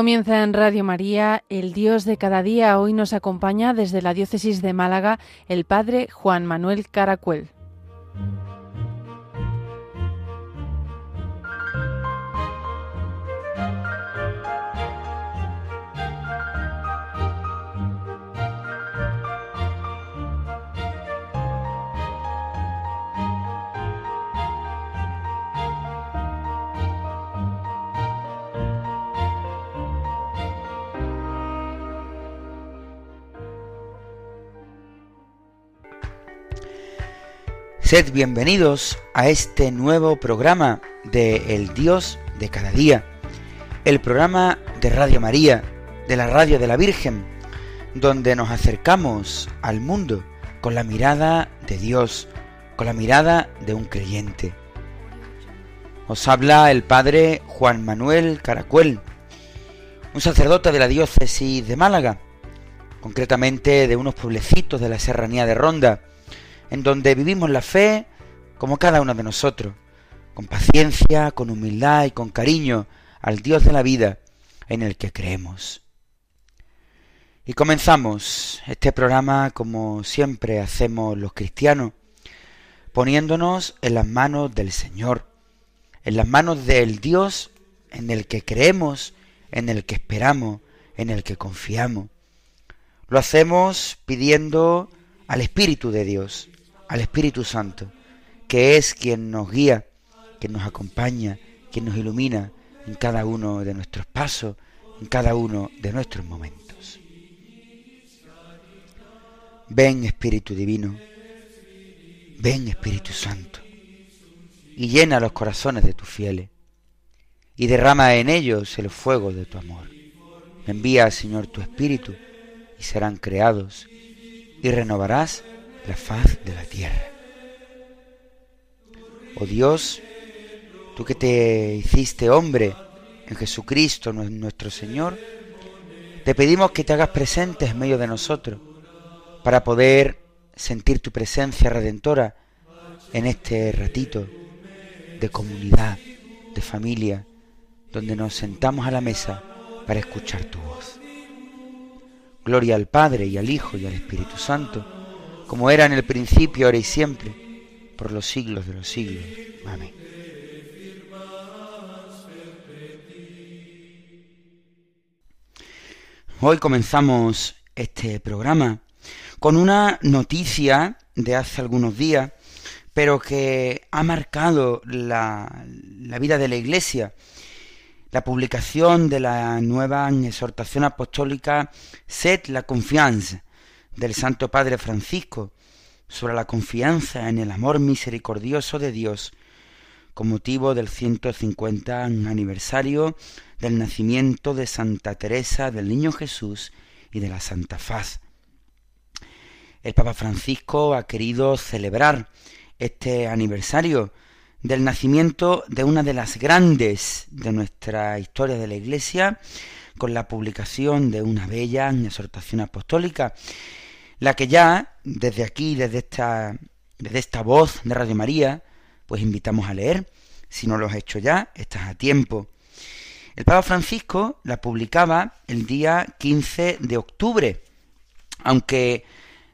Comienza en Radio María, el Dios de cada día. Hoy nos acompaña desde la diócesis de Málaga el Padre Juan Manuel Caracuel. Sed bienvenidos a este nuevo programa de El Dios de cada día, el programa de Radio María, de la Radio de la Virgen, donde nos acercamos al mundo con la mirada de Dios, con la mirada de un creyente. Os habla el Padre Juan Manuel Caracuel, un sacerdote de la diócesis de Málaga, concretamente de unos pueblecitos de la serranía de Ronda, en donde vivimos la fe como cada uno de nosotros, con paciencia, con humildad y con cariño al Dios de la vida en el que creemos. Y comenzamos este programa como siempre hacemos los cristianos, poniéndonos en las manos del Señor, en las manos del Dios en el que creemos, en el que esperamos, en el que confiamos. Lo hacemos pidiendo al Espíritu de Dios, al Espíritu Santo, que es quien nos guía, quien nos acompaña, quien nos ilumina en cada uno de nuestros pasos, en cada uno de nuestros momentos. Ven Espíritu Divino, ven Espíritu Santo, y llena los corazones de tus fieles, y derrama en ellos el fuego de tu amor. Envía, Señor, tu Espíritu, y serán creados, y renovarás la faz de la tierra. Oh Dios, tú que te hiciste hombre en Jesucristo nuestro Señor, te pedimos que te hagas presente en medio de nosotros para poder sentir tu presencia redentora en este ratito de comunidad, de familia, donde nos sentamos a la mesa para escuchar tu voz. Gloria al Padre y al Hijo y al Espíritu Santo como era en el principio, ahora y siempre, por los siglos de los siglos. Amén. Hoy comenzamos este programa con una noticia de hace algunos días, pero que ha marcado la, la vida de la Iglesia. La publicación de la nueva exhortación apostólica Sed la confianza, del Santo Padre Francisco sobre la confianza en el amor misericordioso de Dios con motivo del 150 aniversario del nacimiento de Santa Teresa del Niño Jesús y de la Santa Faz. El Papa Francisco ha querido celebrar este aniversario del nacimiento de una de las grandes de nuestra historia de la Iglesia con la publicación de una bella exhortación apostólica la que ya desde aquí, desde esta, desde esta voz de Radio María, pues invitamos a leer. Si no lo has hecho ya, estás a tiempo. El Papa Francisco la publicaba el día 15 de octubre, aunque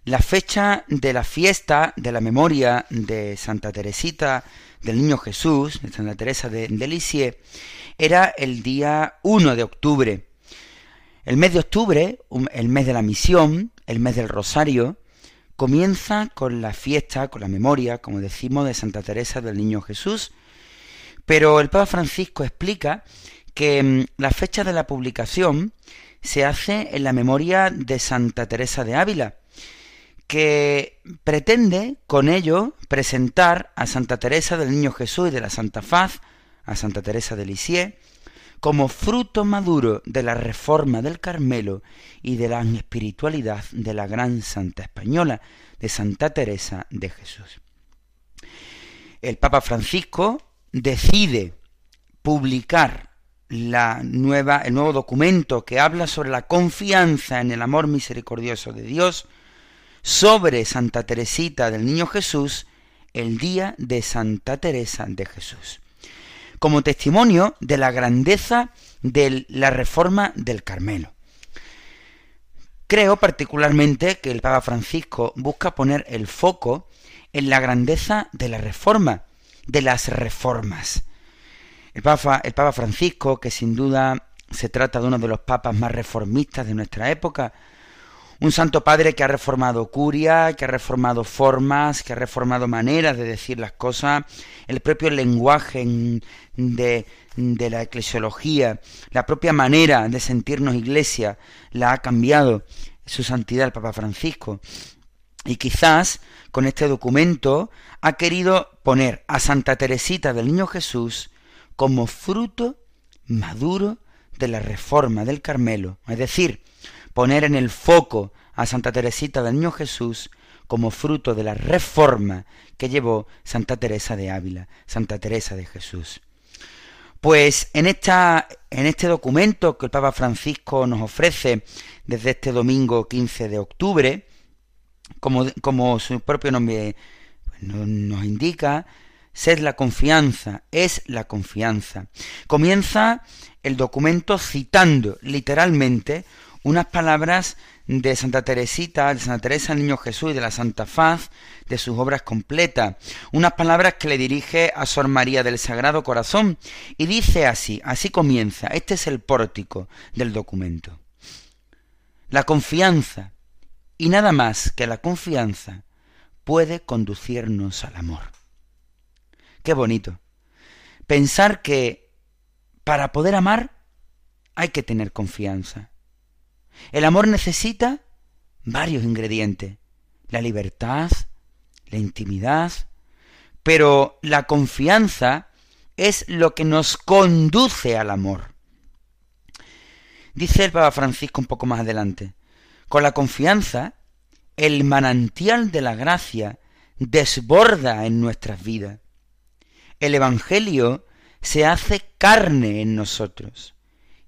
la fecha de la fiesta de la memoria de Santa Teresita del Niño Jesús, de Santa Teresa de, de Lisieux, era el día 1 de octubre. El mes de octubre, el mes de la misión, el mes del Rosario, comienza con la fiesta, con la memoria, como decimos, de Santa Teresa del Niño Jesús, pero el Papa Francisco explica que mm, la fecha de la publicación se hace en la memoria de Santa Teresa de Ávila, que pretende con ello presentar a Santa Teresa del Niño Jesús y de la Santa Faz, a Santa Teresa de Lisieux, como fruto maduro de la reforma del Carmelo y de la espiritualidad de la gran santa española, de Santa Teresa de Jesús. El Papa Francisco decide publicar la nueva, el nuevo documento que habla sobre la confianza en el amor misericordioso de Dios, sobre Santa Teresita del Niño Jesús, el día de Santa Teresa de Jesús. Como testimonio de la grandeza de la reforma del Carmelo. Creo particularmente que el Papa Francisco busca poner el foco en la grandeza de la reforma, de las reformas. El Papa, el Papa Francisco, que sin duda se trata de uno de los papas más reformistas de nuestra época, un santo padre que ha reformado curia, que ha reformado formas, que ha reformado maneras de decir las cosas, el propio lenguaje de, de la eclesiología, la propia manera de sentirnos iglesia, la ha cambiado su santidad el Papa Francisco. Y quizás con este documento ha querido poner a Santa Teresita del Niño Jesús como fruto maduro de la reforma del Carmelo, es decir, poner en el foco a Santa Teresita del Niño Jesús como fruto de la reforma que llevó Santa Teresa de Ávila, Santa Teresa de Jesús. Pues en, esta, en este documento que el Papa Francisco nos ofrece desde este domingo 15 de octubre, como, como su propio nombre pues, nos indica, sed la confianza, es la confianza. Comienza el documento citando literalmente unas palabras de Santa Teresita, de Santa Teresa el Niño Jesús y de la Santa Faz, de sus obras completas, unas palabras que le dirige a Sor María del Sagrado Corazón, y dice así, así comienza, este es el pórtico del documento. La confianza, y nada más que la confianza, puede conducirnos al amor. Qué bonito. Pensar que para poder amar hay que tener confianza. El amor necesita varios ingredientes. La libertad, la intimidad, pero la confianza es lo que nos conduce al amor. Dice el Papa Francisco un poco más adelante, con la confianza, el manantial de la gracia desborda en nuestras vidas. El Evangelio se hace carne en nosotros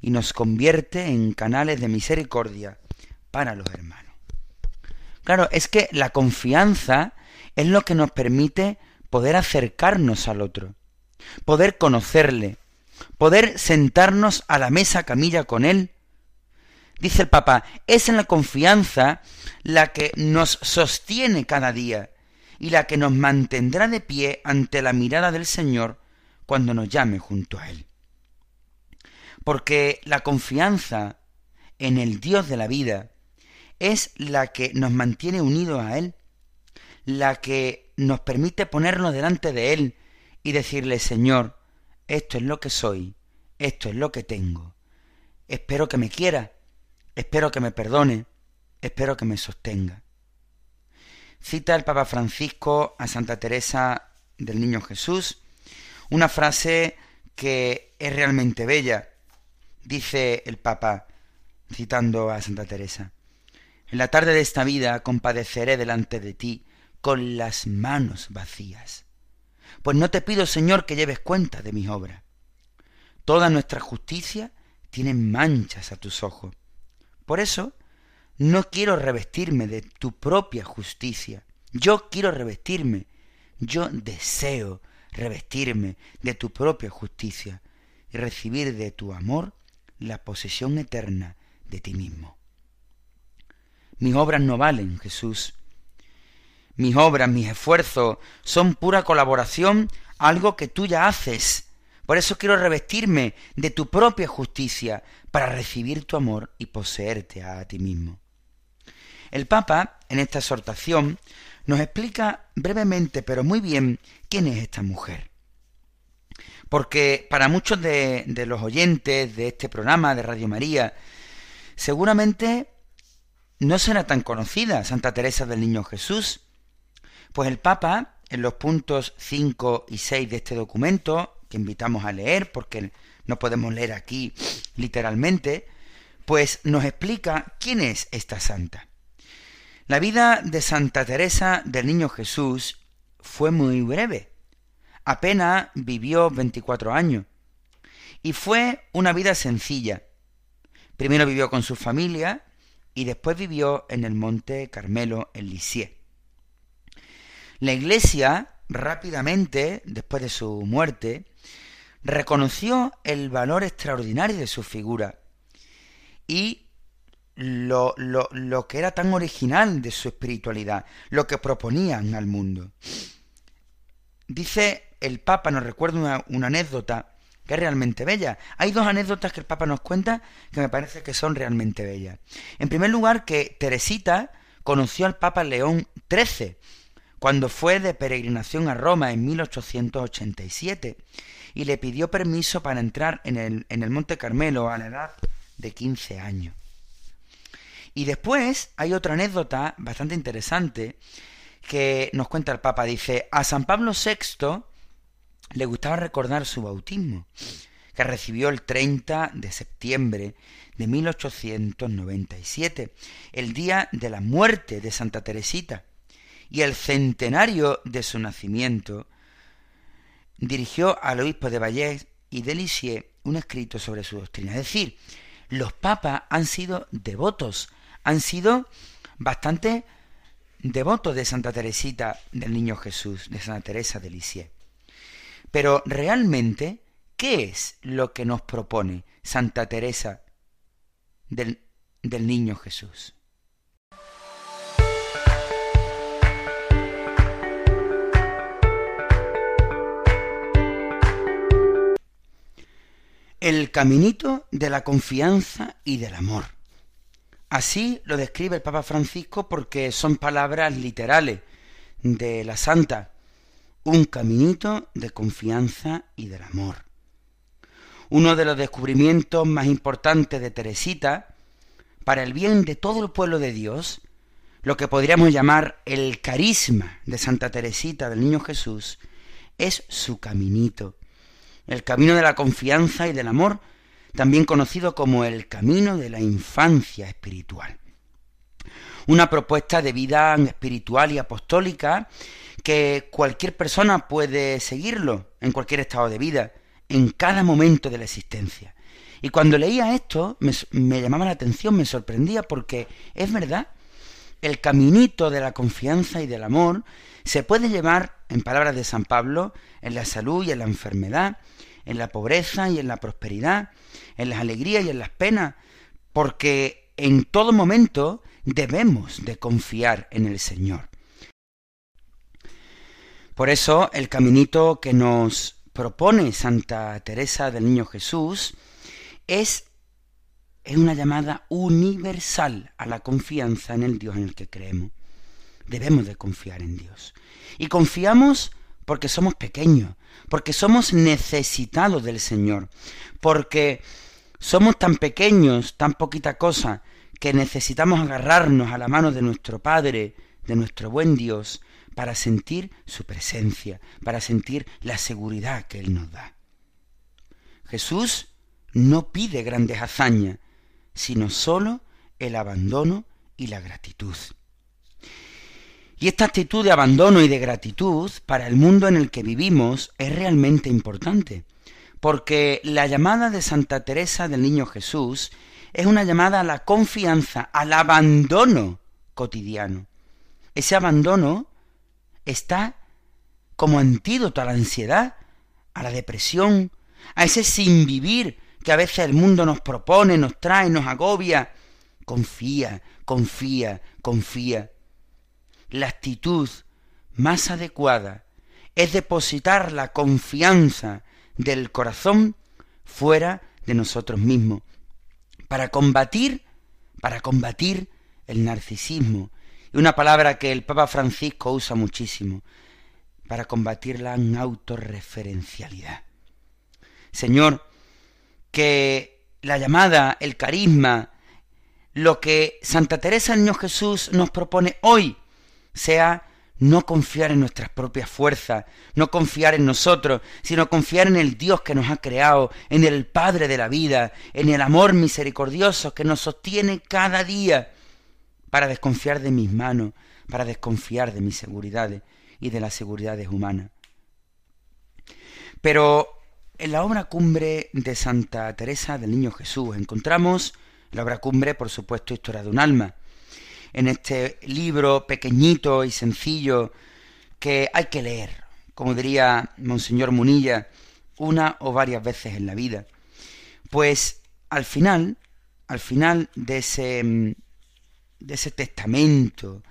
y nos convierte en canales de misericordia para los hermanos. Claro, es que la confianza es lo que nos permite poder acercarnos al otro, poder conocerle, poder sentarnos a la mesa camilla con él. Dice el Papa, es en la confianza la que nos sostiene cada día y la que nos mantendrá de pie ante la mirada del Señor cuando nos llame junto a Él porque la confianza en el Dios de la vida es la que nos mantiene unidos a Él, la que nos permite ponernos delante de Él y decirle, Señor, esto es lo que soy, esto es lo que tengo. Espero que me quiera, espero que me perdone, espero que me sostenga. Cita el Papa Francisco a Santa Teresa del Niño Jesús, una frase que es realmente bella Dice el Papa, citando a Santa Teresa, en la tarde de esta vida compadeceré delante de ti con las manos vacías. Pues no te pido, Señor, que lleves cuenta de mis obras. Toda nuestra justicia tiene manchas a tus ojos. Por eso, no quiero revestirme de tu propia justicia. Yo quiero revestirme, yo deseo revestirme de tu propia justicia y recibir de tu amor la posesión eterna de ti mismo. Mis obras no valen, Jesús. Mis obras, mis esfuerzos son pura colaboración algo que tú ya haces. Por eso quiero revestirme de tu propia justicia para recibir tu amor y poseerte a ti mismo. El Papa, en esta exhortación, nos explica brevemente, pero muy bien, quién es esta mujer. Porque para muchos de, los oyentes de este programa de Radio María, seguramente no será tan conocida Santa Teresa del Niño Jesús, pues el Papa, en los puntos 5 y 6 de este documento, que invitamos a leer porque no podemos leer aquí literalmente, pues nos explica quién es esta santa. La vida de Santa Teresa del Niño Jesús fue muy breve, apenas vivió 24 años. Y fue una vida sencilla. Primero vivió con su familia y después vivió en el monte Carmelo en Lisieux. La iglesia rápidamente, después de su muerte, reconoció el valor extraordinario de su figura y lo, lo, lo, que era tan original de su espiritualidad, lo que proponían al mundo. Dice el Papa, nos recuerda una, anécdota que es realmente bella. Hay dos anécdotas que el Papa nos cuenta que me parece que son realmente bellas. En primer lugar, que Teresita conoció al Papa León XIII cuando fue de peregrinación a Roma en 1887 y le pidió permiso para entrar en el Monte Carmelo a la edad de 15 años. Y después hay otra anécdota bastante interesante que nos cuenta el Papa. Dice, a San Pablo VI le gustaba recordar su bautismo, que recibió el 30 de septiembre de 1897, el día de la muerte de Santa Teresita, y el centenario de su nacimiento, dirigió al obispo de Vallès y de Lisieux un escrito sobre su doctrina. Es decir, los papas han sido devotos, han sido bastante devotos de Santa Teresita del Niño Jesús, de Santa Teresa de Lisieux. Pero realmente, ¿qué es lo que nos propone Santa Teresa del, del Niño Jesús? El caminito de la confianza y del amor. Así lo describe el Papa Francisco porque son palabras literales de la Santa un caminito de confianza y del amor. Uno de los descubrimientos más importantes de Teresita, para el bien de todo el pueblo de Dios, lo que podríamos llamar el carisma de Santa Teresita del Niño Jesús, es su caminito, el camino de la confianza y del amor, también conocido como el camino de la infancia espiritual. Una propuesta de vida espiritual y apostólica que cualquier persona puede seguirlo en cualquier estado de vida, en cada momento de la existencia. Y cuando leía esto me, llamaba la atención, me sorprendía porque es verdad, el caminito de la confianza y del amor se puede llevar, en palabras de San Pablo, en la salud y en la enfermedad, en la pobreza y en la prosperidad, en las alegrías y en las penas, porque en todo momento debemos de confiar en el Señor. Por eso el caminito que nos propone Santa Teresa del Niño Jesús es, es una llamada universal a la confianza en el Dios en el que creemos. Debemos de confiar en Dios. Y confiamos porque somos pequeños, porque somos necesitados del Señor, porque somos tan pequeños, tan poquita cosa, que necesitamos agarrarnos a la mano de nuestro Padre, de nuestro buen Dios, para sentir su presencia, para sentir la seguridad que Él nos da. Jesús no pide grandes hazañas, sino sólo el abandono y la gratitud. Y esta actitud de abandono y de gratitud para el mundo en el que vivimos es realmente importante, porque la llamada de Santa Teresa del Niño Jesús es una llamada a la confianza, al abandono cotidiano. Ese abandono está como antídoto a la ansiedad, a la depresión, a ese sin vivir que a veces el mundo nos propone, nos trae, nos agobia. Confía, confía, confía. La actitud más adecuada es depositar la confianza del corazón fuera de nosotros mismos, para combatir, para combatir el narcisismo, una palabra que el Papa Francisco usa muchísimo para combatir la autorreferencialidad. Señor, que la llamada, el carisma, lo que Santa Teresa del Niño Jesús nos propone hoy sea no confiar en nuestras propias fuerzas, no confiar en nosotros, sino confiar en el Dios que nos ha creado, en el Padre de la vida, en el amor misericordioso que nos sostiene cada día para desconfiar de mis manos, para desconfiar de mis seguridades y de las seguridades humanas. Pero en la obra cumbre de Santa Teresa del Niño Jesús encontramos la obra cumbre, por supuesto, Historia de un alma. En este libro pequeñito y sencillo que hay que leer, como diría Monseñor Munilla, una o varias veces en la vida. Pues al final, al final de ese, de ese testamento,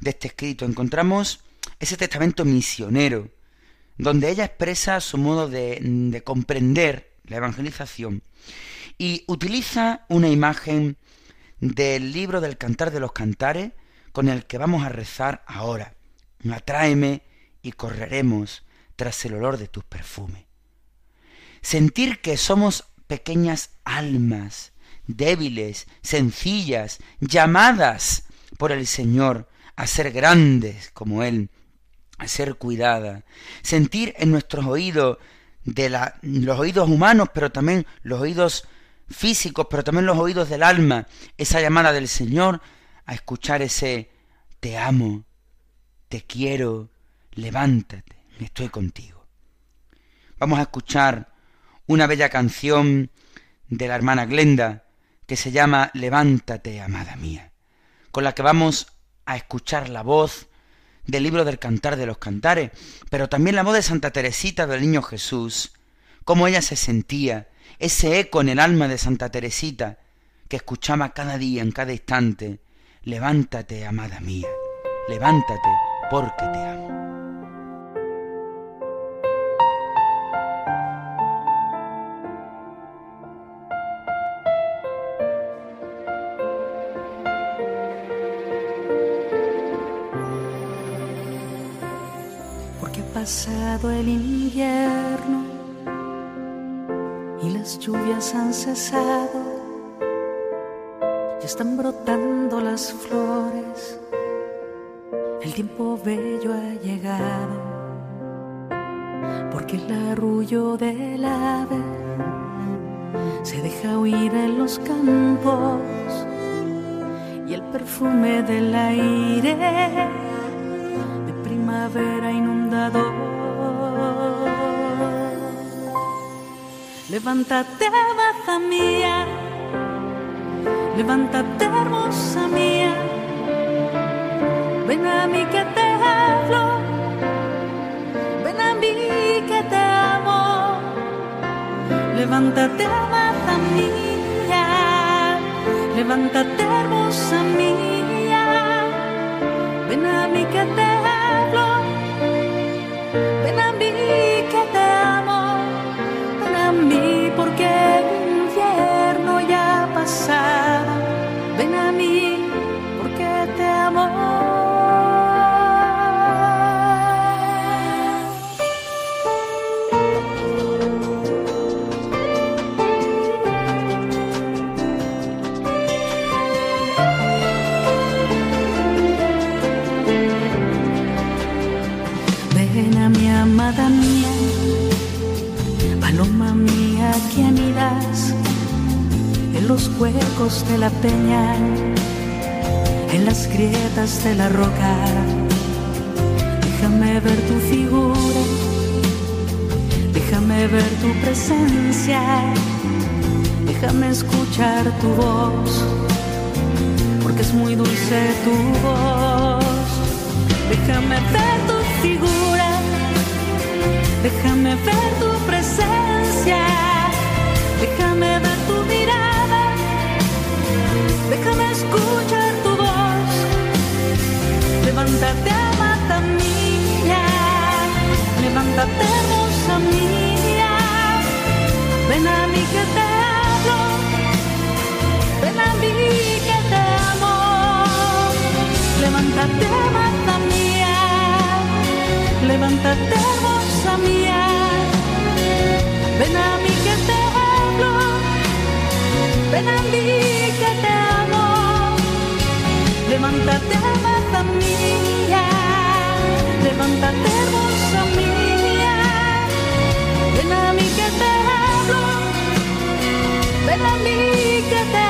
de este escrito, encontramos ese testamento misionero, donde ella expresa su modo de, de comprender la evangelización y utiliza una imagen del libro del Cantar de los Cantares con el que vamos a rezar ahora. Atráeme y correremos tras el olor de tus perfumes. Sentir que somos pequeñas almas, débiles, sencillas, llamadas por el Señor a ser grandes como Él, a ser cuidada. Sentir en nuestros oídos, de la, los oídos humanos, pero también los oídos físicos, pero también los oídos del alma, esa llamada del Señor a escuchar ese te amo, te quiero, levántate, estoy contigo. Vamos a escuchar una bella canción de la hermana Glenda que se llama Levántate, amada mía, con la que vamos a escuchar la voz del libro del Cantar de los Cantares, pero también la voz de Santa Teresita del Niño Jesús, cómo ella se sentía, ese eco en el alma de Santa Teresita que escuchaba cada día, en cada instante, levántate, amada mía, levántate porque te amo. Pasado el invierno y las lluvias han cesado, ya están brotando las flores. El tiempo bello ha llegado, porque el arrullo del ave se deja oír en los campos y el perfume del aire primavera inundador. Levántate, baza mía, levántate, hermosa mía Ven a mí que te hablo, ven a mí que te amo. Levántate, amada mía, levántate, hermosa mía. Ven a mí que te en las grietas de la roca. Déjame ver tu figura, déjame ver tu presencia, déjame escuchar tu voz, porque es muy dulce tu voz. Déjame ver tu figura Déjame ver tu presencia, déjame ver tu mirada, ven a mí que te amo. Levántate, amada mía, levántate, hermosa mía. Ven a mí que te hablo, ven a mí que te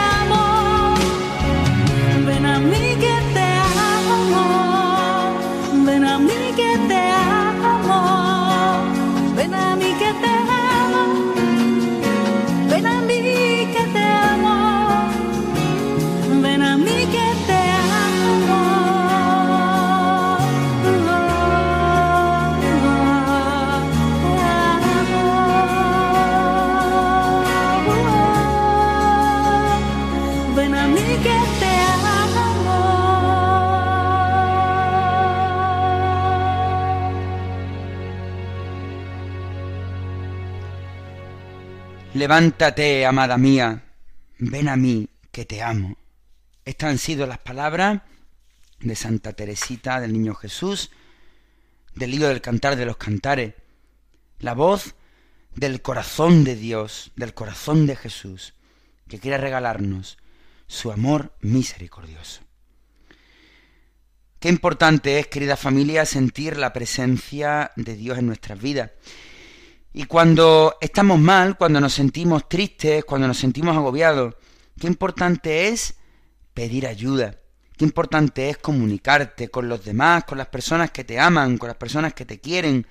Levántate, amada mía, ven a mí, que te amo. Estas han sido las palabras de Santa Teresita del Niño Jesús, del libro del Cantar de los Cantares, la voz del corazón de Dios, del corazón de Jesús, que quiere regalarnos su amor misericordioso. Qué importante es, querida familia, sentir la presencia de Dios en nuestras vidas. Y cuando estamos mal, cuando nos sentimos tristes, cuando nos sentimos agobiados, qué importante es pedir ayuda. Qué importante es comunicarte con los demás, con las personas que te aman, con las personas que te quieren,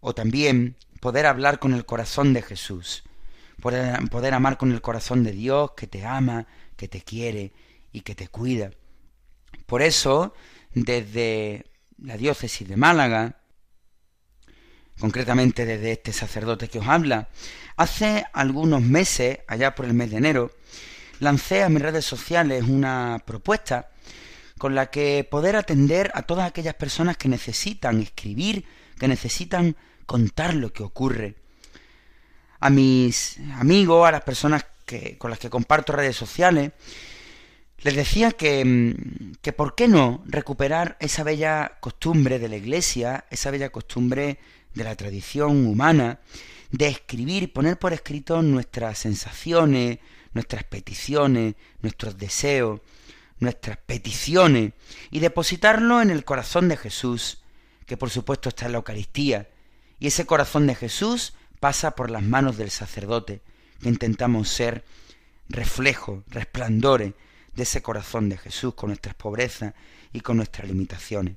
o también poder hablar con el corazón de Jesús, poder, poder amar con el corazón de Dios que te ama, que te quiere y que te cuida. Por eso, desde la diócesis de Málaga, concretamente desde este sacerdote que os habla. Hace algunos meses, allá por el mes de enero, lancé a mis redes sociales una propuesta con la que poder atender a todas aquellas personas que necesitan escribir, que necesitan contar lo que ocurre. A mis amigos, a las personas que, con las que comparto redes sociales, les decía que, mm, que por qué no recuperar esa bella costumbre de la Iglesia, esa bella costumbre de la tradición humana, de escribir poner por escrito nuestras sensaciones, nuestras peticiones, nuestros deseos, nuestras peticiones, y depositarlo en el corazón de Jesús, que por supuesto está en la Eucaristía, y ese corazón de Jesús pasa por las manos del sacerdote, que intentamos ser reflejo, resplandores de ese corazón de Jesús con nuestras pobrezas y con nuestras limitaciones.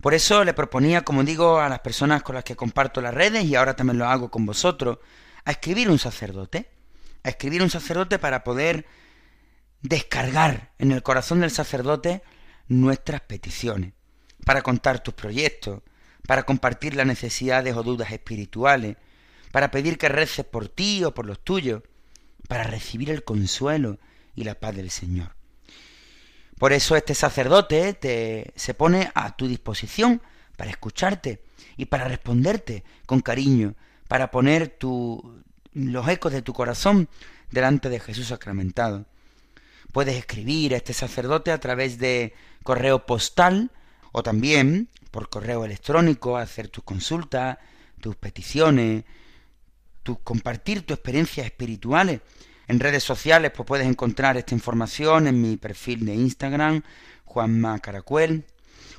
Por eso le proponía, como digo, a las personas con las que comparto las redes, y ahora también lo hago con vosotros, a escribir un sacerdote, a escribir un sacerdote para poder descargar en el corazón del sacerdote nuestras peticiones, para contar tus proyectos, para compartir las necesidades o dudas espirituales, para pedir que reces por ti o por los tuyos, para recibir el consuelo y la paz del Señor. Por eso este sacerdote te, se pone a tu disposición para escucharte y para responderte con cariño, para poner los ecos de tu corazón delante de Jesús sacramentado. Puedes escribir a este sacerdote a través de correo postal o también por correo electrónico, hacer tus consultas, tus peticiones, tu, compartir tus experiencias espirituales en redes sociales pues puedes encontrar esta información en mi perfil de Instagram, Juanma Caracuel,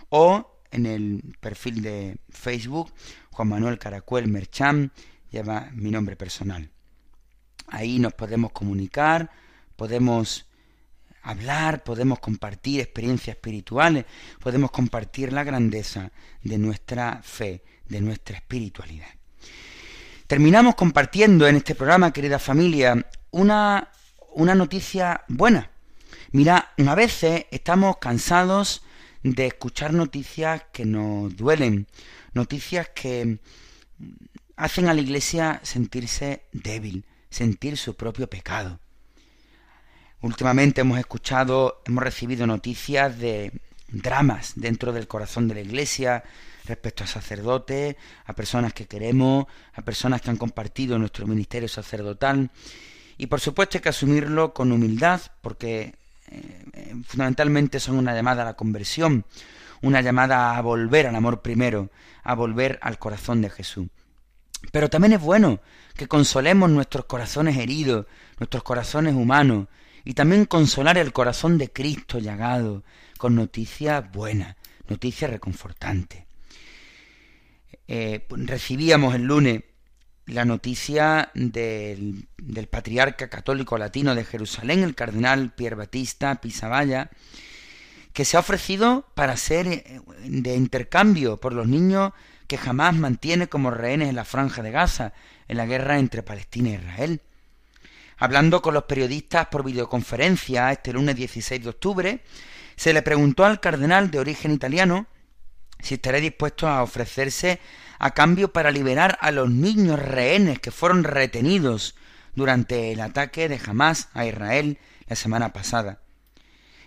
o en el perfil de Facebook, Juan Manuel Caracuel Merchán, lleva mi nombre personal. Ahí nos podemos comunicar, podemos hablar, podemos compartir experiencias espirituales, podemos compartir la grandeza de nuestra fe, de nuestra espiritualidad. Terminamos compartiendo en este programa, querida familia, una, una noticia buena. Mira, a veces estamos cansados de escuchar noticias que nos duelen, noticias que hacen a la iglesia sentirse débil, sentir su propio pecado. Últimamente hemos escuchado, hemos recibido noticias de dramas dentro del corazón de la iglesia respecto a sacerdotes, a personas que queremos, a personas que han compartido nuestro ministerio sacerdotal y por supuesto hay que asumirlo con humildad, porque eh, fundamentalmente son una llamada a la conversión, una llamada a volver al amor primero, a volver al corazón de Jesús. Pero también es bueno que consolemos nuestros corazones heridos, nuestros corazones humanos, y también consolar el corazón de Cristo llagado con noticias buenas, noticias reconfortantes. Eh, recibíamos el lunes la noticia del, patriarca católico latino de Jerusalén, el cardenal Pierre Batista Pisavalla, que se ha ofrecido para ser eh, de intercambio por los niños que jamás mantiene como rehenes en la franja de Gaza, en la guerra entre Palestina e Israel. Hablando con los periodistas por videoconferencia este lunes 16 de octubre, se le preguntó al cardenal de origen italiano si estaría dispuesto a ofrecerse a cambio para liberar a los niños rehenes que fueron retenidos durante el ataque de Hamas a Israel la semana pasada.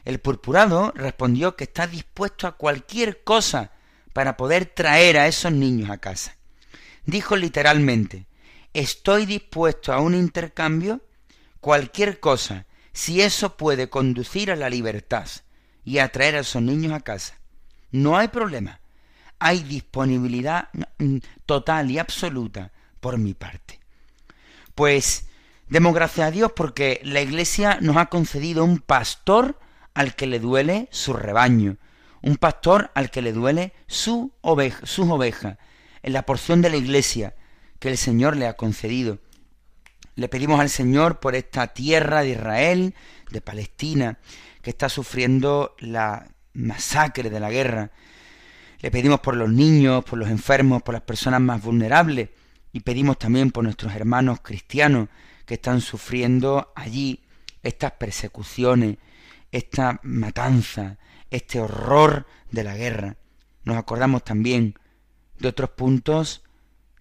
El purpurado respondió que está dispuesto a cualquier cosa para poder traer a esos niños a casa. Dijo literalmente, estoy dispuesto a un intercambio, cualquier cosa, si eso puede conducir a la libertad y a traer a esos niños a casa. No hay problema. Hay disponibilidad total y absoluta por mi parte. Pues demos gracias a Dios porque la Iglesia nos ha concedido un pastor al que le duele su rebaño, un pastor al que le duele su oveja, sus ovejas, en la porción de la Iglesia que el Señor le ha concedido. Le pedimos al Señor por esta tierra de Israel, de Palestina, que está sufriendo la masacre de la guerra. Le pedimos por los niños, por los enfermos, por las personas más vulnerables y pedimos también por nuestros hermanos cristianos que están sufriendo allí estas persecuciones, esta matanza, este horror de la guerra. Nos acordamos también de otros puntos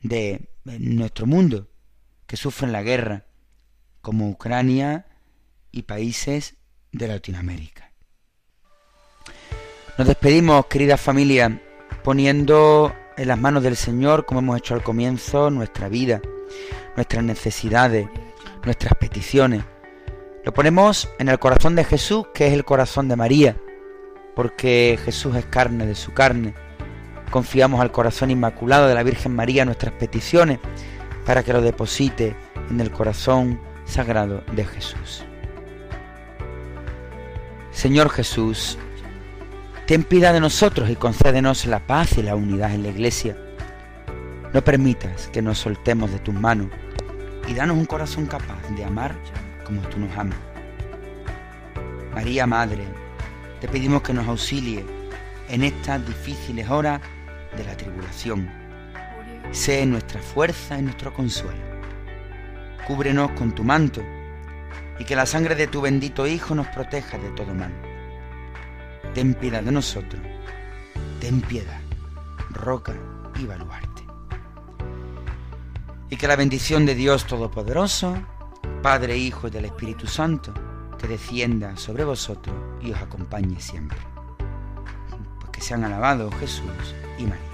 de nuestro mundo que sufren la guerra, como Ucrania y países de Latinoamérica. Nos despedimos, querida familia, poniendo en las manos del Señor, como hemos hecho al comienzo, nuestra vida, nuestras necesidades, nuestras peticiones. Lo ponemos en el corazón de Jesús, que es el corazón de María, porque Jesús es carne de su carne. Confiamos al corazón inmaculado de la Virgen María nuestras peticiones para que lo deposite en el corazón sagrado de Jesús. Señor Jesús, ten piedad de nosotros y concédenos la paz y la unidad en la Iglesia. No permitas que nos soltemos de tus manos y danos un corazón capaz de amar como tú nos amas. María Madre, te pedimos que nos auxilie en estas difíciles horas de la tribulación. Sé nuestra fuerza y nuestro consuelo. Cúbrenos con tu manto y que la sangre de tu bendito Hijo nos proteja de todo mal. Ten piedad de nosotros, ten piedad, roca y baluarte. Y que la bendición de Dios Todopoderoso, Padre, Hijo y del Espíritu Santo, que descienda sobre vosotros y os acompañe siempre. Pues que sean alabados Jesús y María.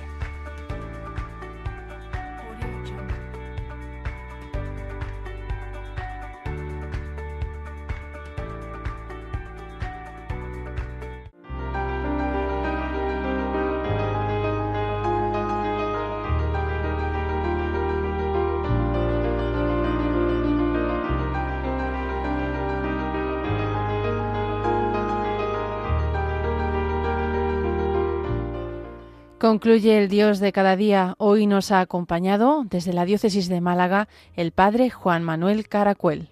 Concluye el Dios de cada día. Hoy nos ha acompañado desde la diócesis de Málaga el Padre Juan Manuel Caracuel.